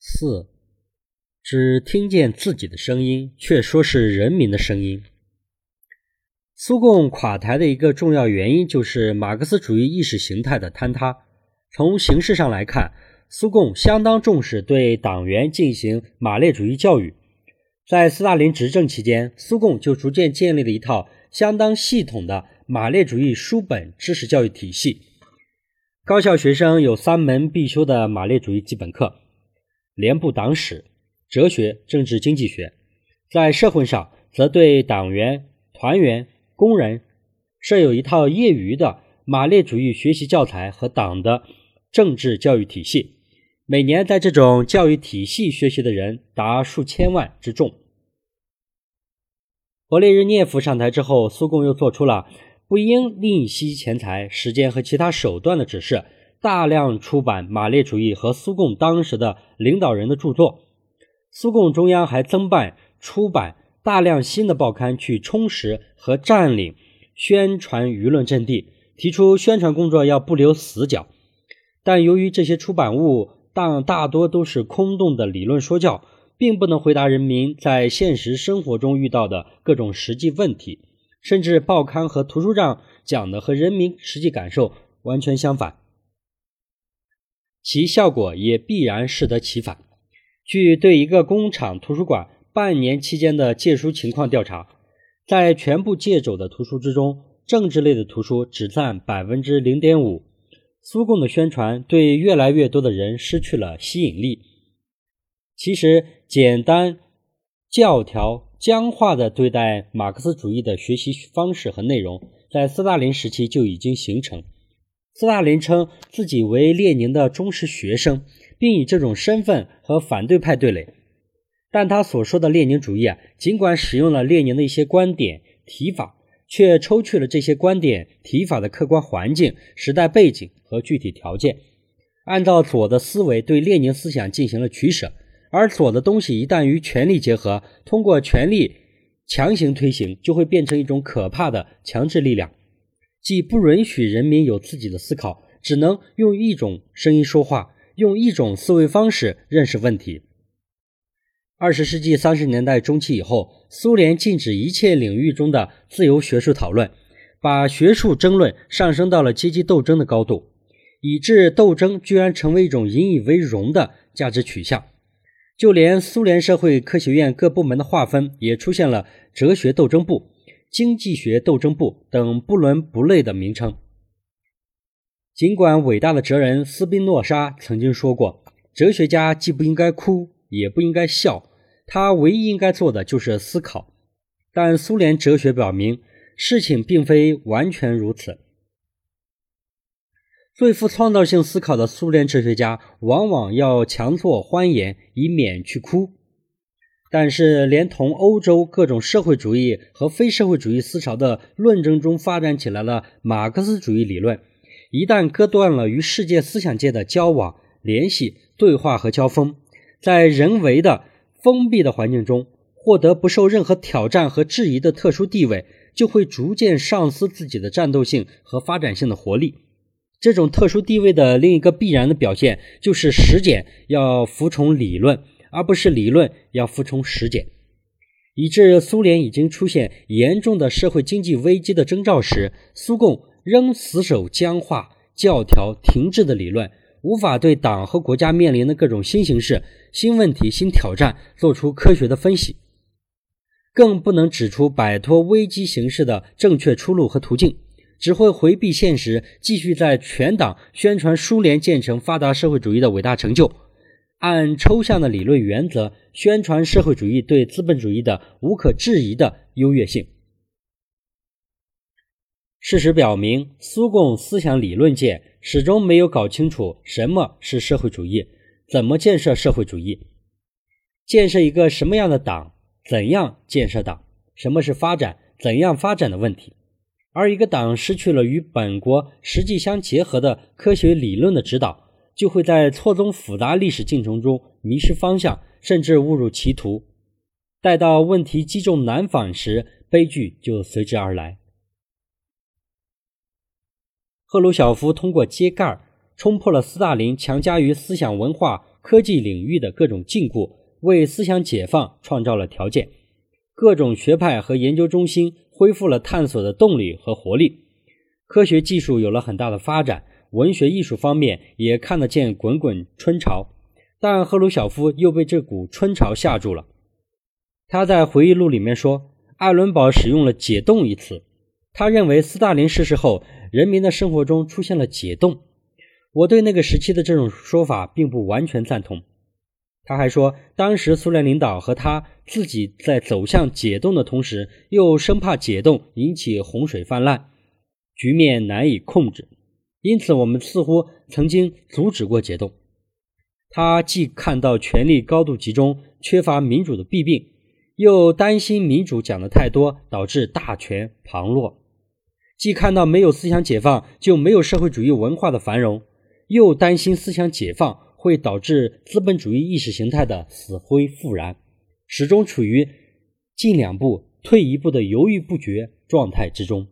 四，只听见自己的声音，却说是人民的声音。苏共垮台的一个重要原因就是马克思主义意识形态的坍塌。从形式上来看，苏共相当重视对党员进行马列主义教育。在斯大林执政期间，苏共就逐渐建立了一套相当系统的马列主义书本知识教育体系。高校学生有三门必修的马列主义基本课。连部党史、哲学、政治经济学，在社会上则对党员、团员、工人设有一套业余的马列主义学习教材和党的政治教育体系。每年在这种教育体系学习的人达数千万之众。勃列日涅夫上台之后，苏共又做出了不应吝惜钱财、时间和其他手段的指示。大量出版马列主义和苏共当时的领导人的著作，苏共中央还增办出版大量新的报刊，去充实和占领宣传舆论阵地，提出宣传工作要不留死角。但由于这些出版物大大多都是空洞的理论说教，并不能回答人民在现实生活中遇到的各种实际问题，甚至报刊和图书上讲的和人民实际感受完全相反。其效果也必然适得其反。据对一个工厂图书馆半年期间的借书情况调查，在全部借走的图书之中，政治类的图书只占百分之零点五。苏共的宣传对越来越多的人失去了吸引力。其实，简单、教条、僵化的对待马克思主义的学习方式和内容，在斯大林时期就已经形成。斯大林称自己为列宁的忠实学生，并以这种身份和反对派对垒。但他所说的列宁主义啊，尽管使用了列宁的一些观点提法，却抽去了这些观点提法的客观环境、时代背景和具体条件，按照左的思维对列宁思想进行了取舍。而左的东西一旦与权力结合，通过权力强行推行，就会变成一种可怕的强制力量。既不允许人民有自己的思考，只能用一种声音说话，用一种思维方式认识问题。二十世纪三十年代中期以后，苏联禁止一切领域中的自由学术讨论，把学术争论上升到了阶级斗争的高度，以致斗争居然成为一种引以为荣的价值取向。就连苏联社会科学院各部门的划分也出现了哲学斗争部。经济学斗争部等不伦不类的名称。尽管伟大的哲人斯宾诺莎曾经说过，哲学家既不应该哭，也不应该笑，他唯一应该做的就是思考。但苏联哲学表明，事情并非完全如此。最富创造性思考的苏联哲学家，往往要强作欢颜，以免去哭。但是，连同欧洲各种社会主义和非社会主义思潮的论证中发展起来了马克思主义理论，一旦割断了与世界思想界的交往、联系、对话和交锋，在人为的封闭的环境中获得不受任何挑战和质疑的特殊地位，就会逐渐丧失自己的战斗性和发展性的活力。这种特殊地位的另一个必然的表现，就是实践要服从理论。而不是理论要服从实践，以致苏联已经出现严重的社会经济危机的征兆时，苏共仍死守僵化、教条、停滞的理论，无法对党和国家面临的各种新形势、新问题、新挑战做出科学的分析，更不能指出摆脱危机形势的正确出路和途径，只会回避现实，继续在全党宣传苏联建成发达社会主义的伟大成就。按抽象的理论原则宣传社会主义对资本主义的无可置疑的优越性。事实表明，苏共思想理论界始终没有搞清楚什么是社会主义，怎么建设社会主义，建设一个什么样的党，怎样建设党，什么是发展，怎样发展的问题。而一个党失去了与本国实际相结合的科学理论的指导。就会在错综复杂历史进程中迷失方向，甚至误入歧途。待到问题击中难返时，悲剧就随之而来。赫鲁晓夫通过揭盖冲破了斯大林强加于思想文化科技领域的各种禁锢，为思想解放创造了条件。各种学派和研究中心恢复了探索的动力和活力，科学技术有了很大的发展，文学艺术方面也看得见滚滚春潮。但赫鲁晓夫又被这股春潮吓住了。他在回忆录里面说，艾伦堡使用了“解冻”一词，他认为斯大林逝世后，人民的生活中出现了解冻。我对那个时期的这种说法并不完全赞同。他还说，当时苏联领导和他自己在走向解冻的同时，又生怕解冻引起洪水泛滥，局面难以控制，因此我们似乎曾经阻止过解冻。他既看到权力高度集中、缺乏民主的弊病，又担心民主讲的太多导致大权旁落；既看到没有思想解放就没有社会主义文化的繁荣，又担心思想解放。会导致资本主义意识形态的死灰复燃，始终处于进两步退一步的犹豫不决状态之中。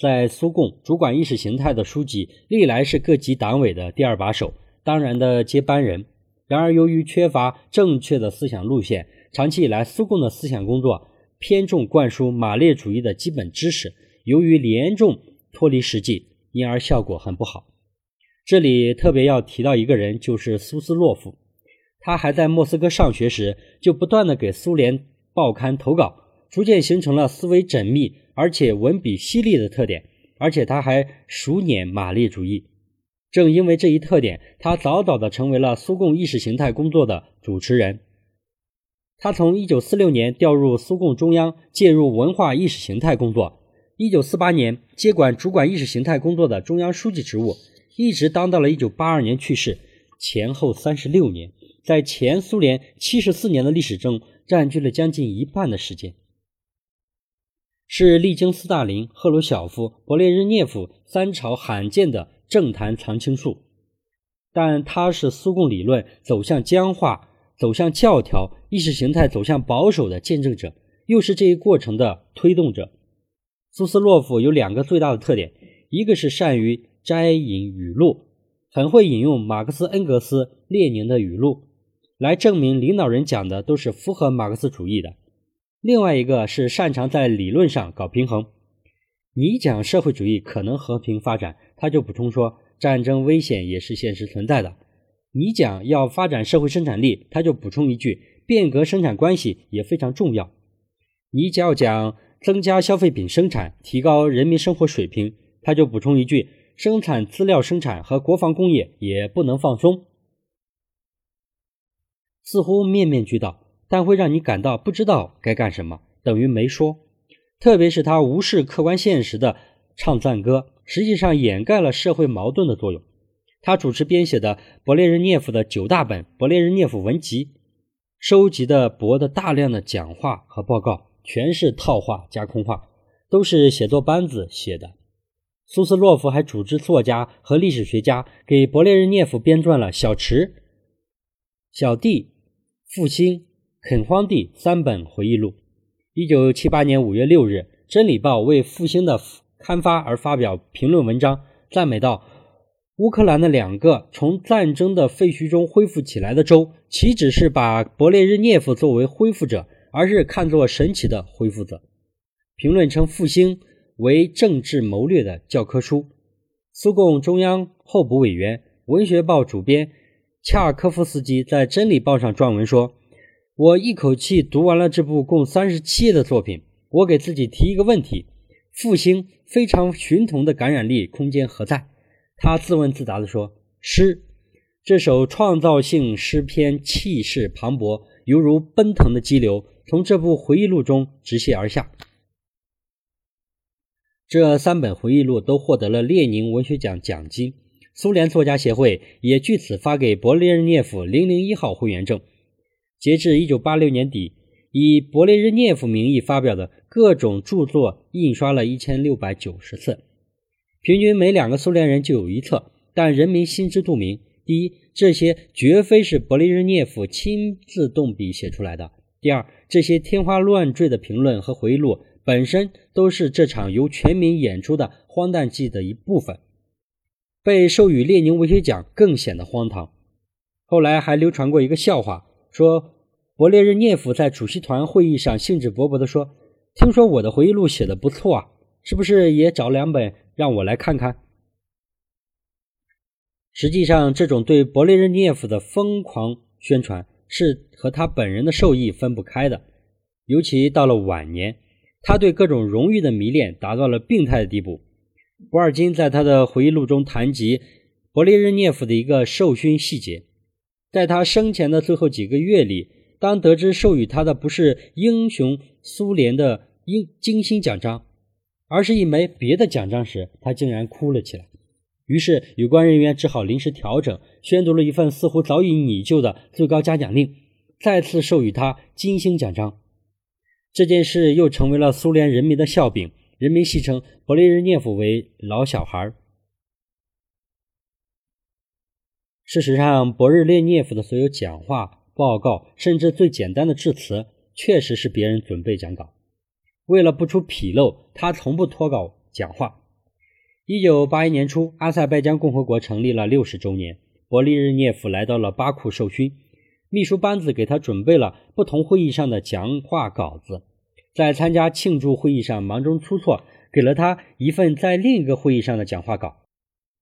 在苏共主管意识形态的书记历来是各级党委的第二把手，当然的接班人。然而，由于缺乏正确的思想路线，长期以来苏共的思想工作偏重灌输马列主义的基本知识，由于严重脱离实际，因而效果很不好。这里特别要提到一个人，就是苏斯洛夫。他还在莫斯科上学时，就不断的给苏联报刊投稿，逐渐形成了思维缜密而且文笔犀利的特点。而且他还熟稔马列主义。正因为这一特点，他早早的成为了苏共意识形态工作的主持人。他从1946年调入苏共中央，介入文化意识形态工作。1948年接管主管意识形态工作的中央书记职务。一直当到了一九八二年去世，前后三十六年，在前苏联七十四年的历史中占据了将近一半的时间，是历经斯大林、赫鲁晓夫、勃列日涅夫三朝罕见的政坛常青树。但他是苏共理论走向僵化、走向教条、意识形态走向保守的见证者，又是这一过程的推动者。苏斯洛夫有两个最大的特点，一个是善于。摘引语录，很会引用马克思、恩格斯、列宁的语录，来证明领导人讲的都是符合马克思主义的。另外一个是擅长在理论上搞平衡。你讲社会主义可能和平发展，他就补充说战争危险也是现实存在的。你讲要发展社会生产力，他就补充一句变革生产关系也非常重要。你只要讲增加消费品生产，提高人民生活水平，他就补充一句。生产资料生产和国防工业也不能放松，似乎面面俱到，但会让你感到不知道该干什么，等于没说。特别是他无视客观现实的唱赞歌，实际上掩盖了社会矛盾的作用。他主持编写的勃列日涅夫的九大本《勃列日涅夫文集》，收集的博的大量的讲话和报告，全是套话加空话，都是写作班子写的。苏斯洛夫还组织作家和历史学家给勃列日涅夫编撰了《小池》《小弟》《复兴》《垦荒地》三本回忆录。一九七八年五月六日，《真理报》为《复兴》的刊发而发表评论文章，赞美道：“乌克兰的两个从战争的废墟中恢复起来的州，岂只是把勃列日涅夫作为恢复者，而是看作神奇的恢复者。”评论称，《复兴》。为政治谋略的教科书。苏共中央候补委员、文学报主编恰科夫斯基在《真理报》上撰文说：“我一口气读完了这部共三十七页的作品，我给自己提一个问题：复兴非常寻同的感染力空间何在？”他自问自答地说：“诗，这首创造性诗篇气势磅礴，犹如奔腾的激流，从这部回忆录中直泻而下。”这三本回忆录都获得了列宁文学奖奖金，苏联作家协会也据此发给勃列日涅夫零零一号会员证。截至一九八六年底，以勃列日涅夫名义发表的各种著作印刷了一千六百九十册，平均每两个苏联人就有一册。但人民心知肚明：第一，这些绝非是勃列日涅夫亲自动笔写出来的；第二，这些天花乱坠的评论和回忆录。本身都是这场由全民演出的荒诞剧的一部分，被授予列宁文学奖更显得荒唐。后来还流传过一个笑话，说勃列日涅夫在主席团会议上兴致勃勃地说：“听说我的回忆录写的不错啊，是不是也找两本让我来看看？”实际上，这种对勃列日涅夫的疯狂宣传是和他本人的受益分不开的。尤其到了晚年，他对各种荣誉的迷恋达到了病态的地步。博尔金在他的回忆录中谈及勃列日涅夫的一个授勋细节：在他生前的最后几个月里，当得知授予他的不是英雄苏联的英金星奖章，而是一枚别的奖章时，他竟然哭了起来。于是，有关人员只好临时调整，宣读了一份似乎早已拟就的最高嘉奖令，再次授予他金星奖章。这件事又成为了苏联人民的笑柄，人民戏称勃列日涅夫为“老小孩”。事实上，勃日列涅夫的所有讲话、报告，甚至最简单的致辞，确实是别人准备讲稿。为了不出纰漏，他从不脱稿讲话。一九八一年初，阿塞拜疆共和国成立了六十周年，勃利日涅夫来到了巴库受勋，秘书班子给他准备了不同会议上的讲话稿子，在参加庆祝会议上忙中出错，给了他一份在另一个会议上的讲话稿。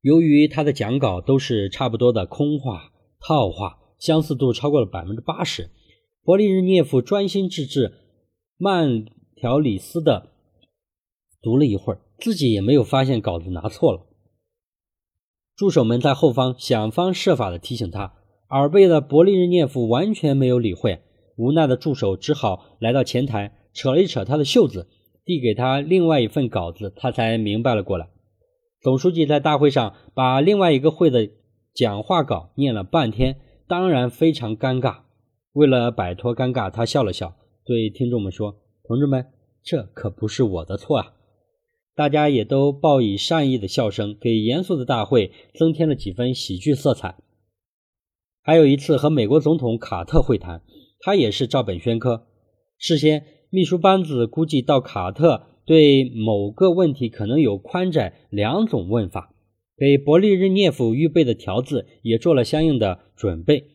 由于他的讲稿都是差不多的空话、套话，相似度超过了百分之八十，勃利日涅夫专心致志、慢条理斯的读了一会儿。自己也没有发现稿子拿错了，助手们在后方想方设法的提醒他，耳背的勃利日涅夫完全没有理会，无奈的助手只好来到前台，扯了一扯他的袖子，递给他另外一份稿子，他才明白了过来。总书记在大会上把另外一个会的讲话稿念了半天，当然非常尴尬。为了摆脱尴尬，他笑了笑，对听众们说：“同志们，这可不是我的错啊。”大家也都报以善意的笑声，给严肃的大会增添了几分喜剧色彩。还有一次和美国总统卡特会谈，他也是照本宣科。事先，秘书班子估计到卡特对某个问题可能有宽窄两种问法，给伯利日涅夫预备的条子也做了相应的准备。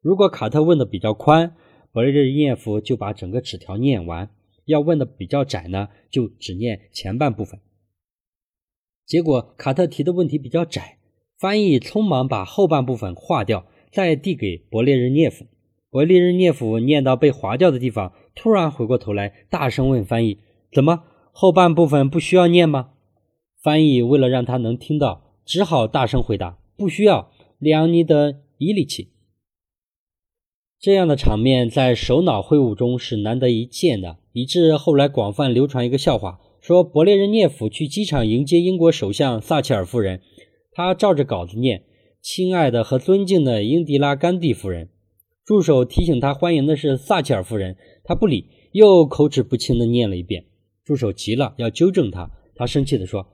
如果卡特问的比较宽，伯利日涅夫就把整个纸条念完；要问的比较窄呢，就只念前半部分。结果卡特提的问题比较窄，翻译匆忙把后半部分划掉，再递给勃列日涅夫。勃列日涅夫念到被划掉的地方，突然回过头来，大声问翻译：“怎么后半部分不需要念吗？”翻译为了让他能听到，只好大声回答：“不需要。”两尼德·伊里奇。这样的场面在首脑会晤中是难得一见的，以致后来广泛流传一个笑话。说勃列日涅夫去机场迎接英国首相撒切尔夫人，他照着稿子念：“亲爱的和尊敬的英迪拉·甘地夫人。”助手提醒他欢迎的是撒切尔夫人，他不理，又口齿不清地念了一遍。助手急了，要纠正他，他生气地说：“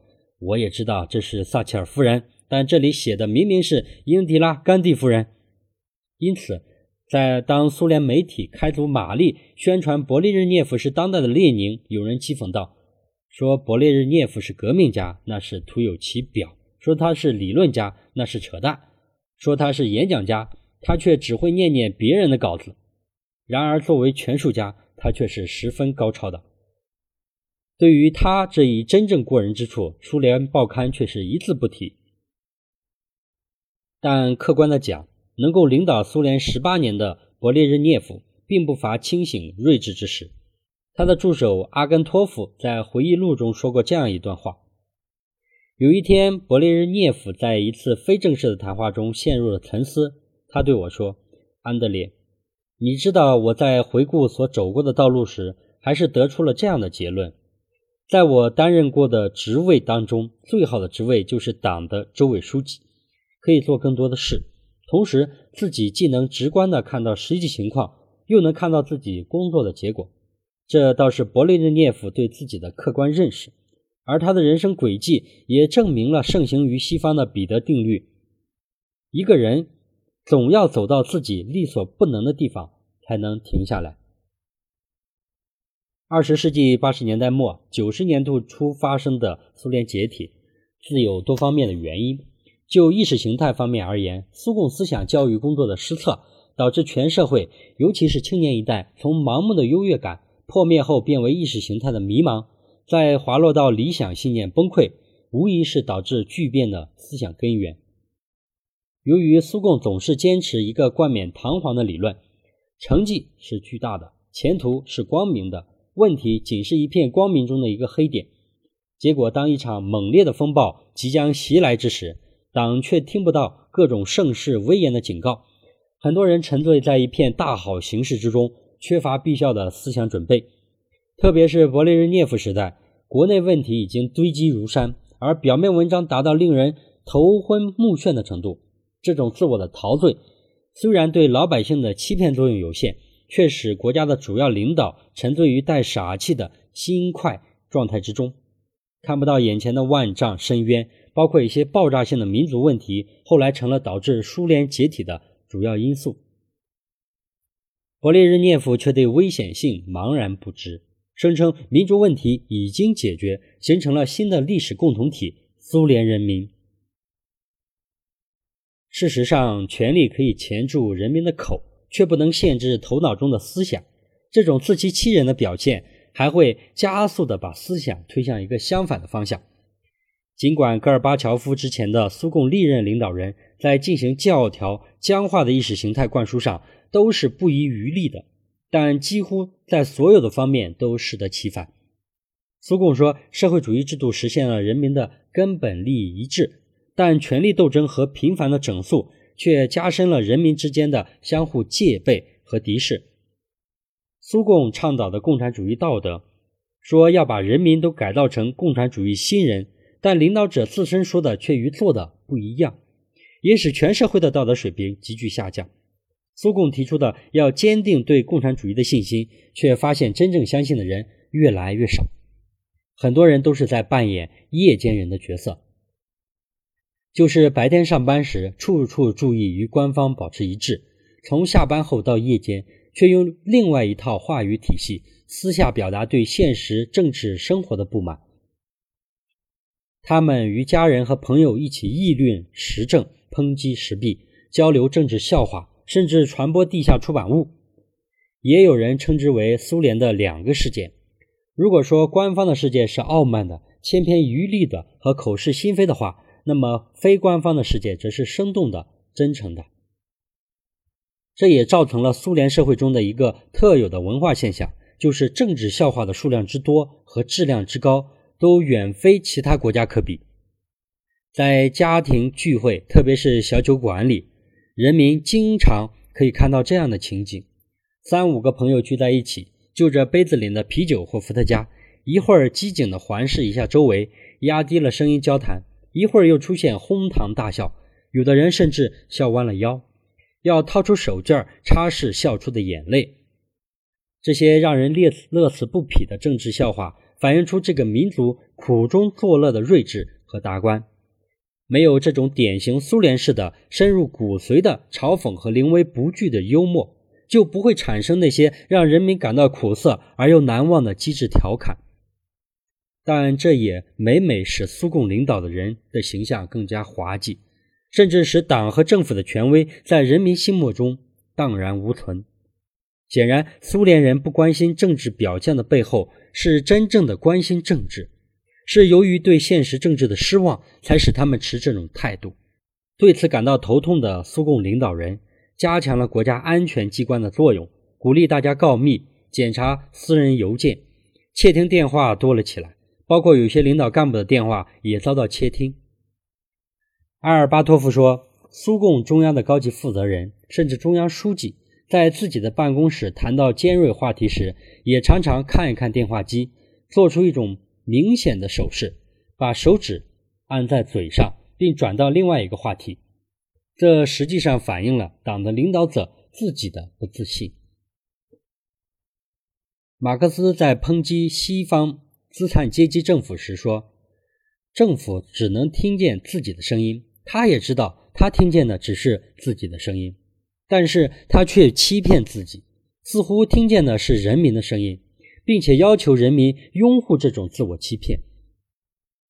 我也知道这是撒切尔夫人，但这里写的明明是英迪拉·甘地夫人。”因此，在当苏联媒体开足马力宣传勃列日涅夫是当代的列宁，有人讥讽道。说勃列日涅夫是革命家，那是徒有其表；说他是理论家，那是扯淡；说他是演讲家，他却只会念念别人的稿子。然而，作为权术家，他却是十分高超的。对于他这一真正过人之处，苏联报刊却是一字不提。但客观的讲，能够领导苏联十八年的勃列日涅夫，并不乏清醒睿智之时。他的助手阿根托夫在回忆录中说过这样一段话：有一天，勃列日涅夫在一次非正式的谈话中陷入了沉思。他对我说：“安德烈，你知道我在回顾所走过的道路时，还是得出了这样的结论：在我担任过的职位当中，最好的职位就是党的州委书记，可以做更多的事，同时自己既能直观地看到实际情况，又能看到自己工作的结果。”这倒是勃列日涅夫对自己的客观认识，而他的人生轨迹也证明了盛行于西方的彼得定律：一个人总要走到自己力所不能的地方，才能停下来。二十世纪八十年代末九十年代初发生的苏联解体，自有多方面的原因。就意识形态方面而言，苏共思想教育工作的失策，导致全社会，尤其是青年一代，从盲目的优越感破灭后变为意识形态的迷茫，再滑落到理想信念崩溃，无疑是导致巨变的思想根源。由于苏共总是坚持一个冠冕堂皇的理论，成绩是巨大的，前途是光明的，问题仅是一片光明中的一个黑点。结果，当一场猛烈的风暴即将袭来之时，党却听不到各种盛世威严的警告。很多人沉醉在一片大好形势之中，缺乏必要的思想准备。特别是勃列日涅夫时代，国内问题已经堆积如山，而表面文章达到令人头昏目眩的程度。这种自我的陶醉，虽然对老百姓的欺骗作用有限，却使国家的主要领导沉醉于带傻气的心快状态之中，看不到眼前的万丈深渊。包括一些爆炸性的民族问题，后来成了导致苏联解体的主要因素。勃列日涅夫却对危险性茫然不知，声称民族问题已经解决，形成了新的历史共同体——苏联人民。事实上，权力可以钳住人民的口，却不能限制头脑中的思想。这种自欺欺人的表现，还会加速地把思想推向一个相反的方向。尽管戈尔巴乔夫之前的苏共历任领导人，在进行教条僵化的意识形态灌输上都是不遗余力的，但几乎在所有的方面都适得其反。苏共说，社会主义制度实现了人民的根本利益一致。但权力斗争和频繁的整肃却加深了人民之间的相互戒备和敌视。苏共倡导的共产主义道德，说要把人民都改造成共产主义新人，但领导者自身说的却与做的不一样，也使全社会的道德水平急剧下降。苏共提出的要坚定对共产主义的信心，却发现真正相信的人越来越少，很多人都是在扮演夜间人的角色。就是白天上班时，处处注意与官方保持一致；从下班后到夜间，却用另外一套话语体系，私下表达对现实政治生活的不满。他们与家人和朋友一起议论时政，抨击时弊，交流政治笑话，甚至传播地下出版物。也有人称之为苏联的两个世界。如果说官方的世界是傲慢的、千篇一律的和口是心非的话，那么，非官方的世界则是生动的、真诚的。这也造成了苏联社会中的一个特有的文化现象，就是政治笑话的数量之多和质量之高，都远非其他国家可比。在家庭聚会，特别是小酒馆里，人民经常可以看到这样的情景：三五个朋友聚在一起，就着杯子里的啤酒或伏特加，一会儿机警地环视一下周围，压低了声音交谈。一会儿又出现哄堂大笑，有的人甚至笑弯了腰，要掏出手绢擦拭笑出的眼泪。这些让人乐乐此不疲的政治笑话，反映出这个民族苦中作乐的睿智和达观。没有这种典型苏联式的深入骨髓的嘲讽和临危不惧的幽默，就不会产生那些让人民感到苦涩而又难忘的机智调侃。但这也每每使苏共领导的人的形象更加滑稽，甚至使党和政府的权威在人民心目中荡然无存。显然，苏联人不关心政治表象的背后，是真正的关心政治，是由于对现实政治的失望，才使他们持这种态度。对此感到头痛的苏共领导人，加强了国家安全机关的作用，鼓励大家告密、检查私人邮件、窃听电话多了起来。包括有些领导干部的电话也遭到窃听。阿尔巴托夫说，苏共中央的高级负责人，甚至中央书记，在自己的办公室谈到尖锐话题时，也常常看一看电话机，做出一种明显的手势，把手指按在嘴上，并转到另外一个话题。这实际上反映了党的领导者自己的不自信。马克思在抨击西方。资产阶级政府时说：“政府只能听见自己的声音，他也知道他听见的只是自己的声音，但是他却欺骗自己，似乎听见的是人民的声音，并且要求人民拥护这种自我欺骗。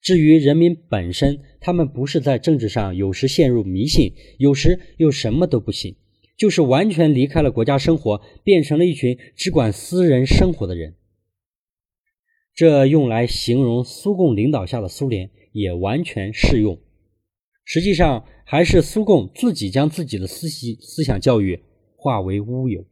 至于人民本身，他们不是在政治上有时陷入迷信，有时又什么都不信，就是完全离开了国家生活，变成了一群只管私人生活的人。这用来形容苏共领导下的苏联也完全适用。实际上，还是苏共自己将自己的思想思想教育化为乌有。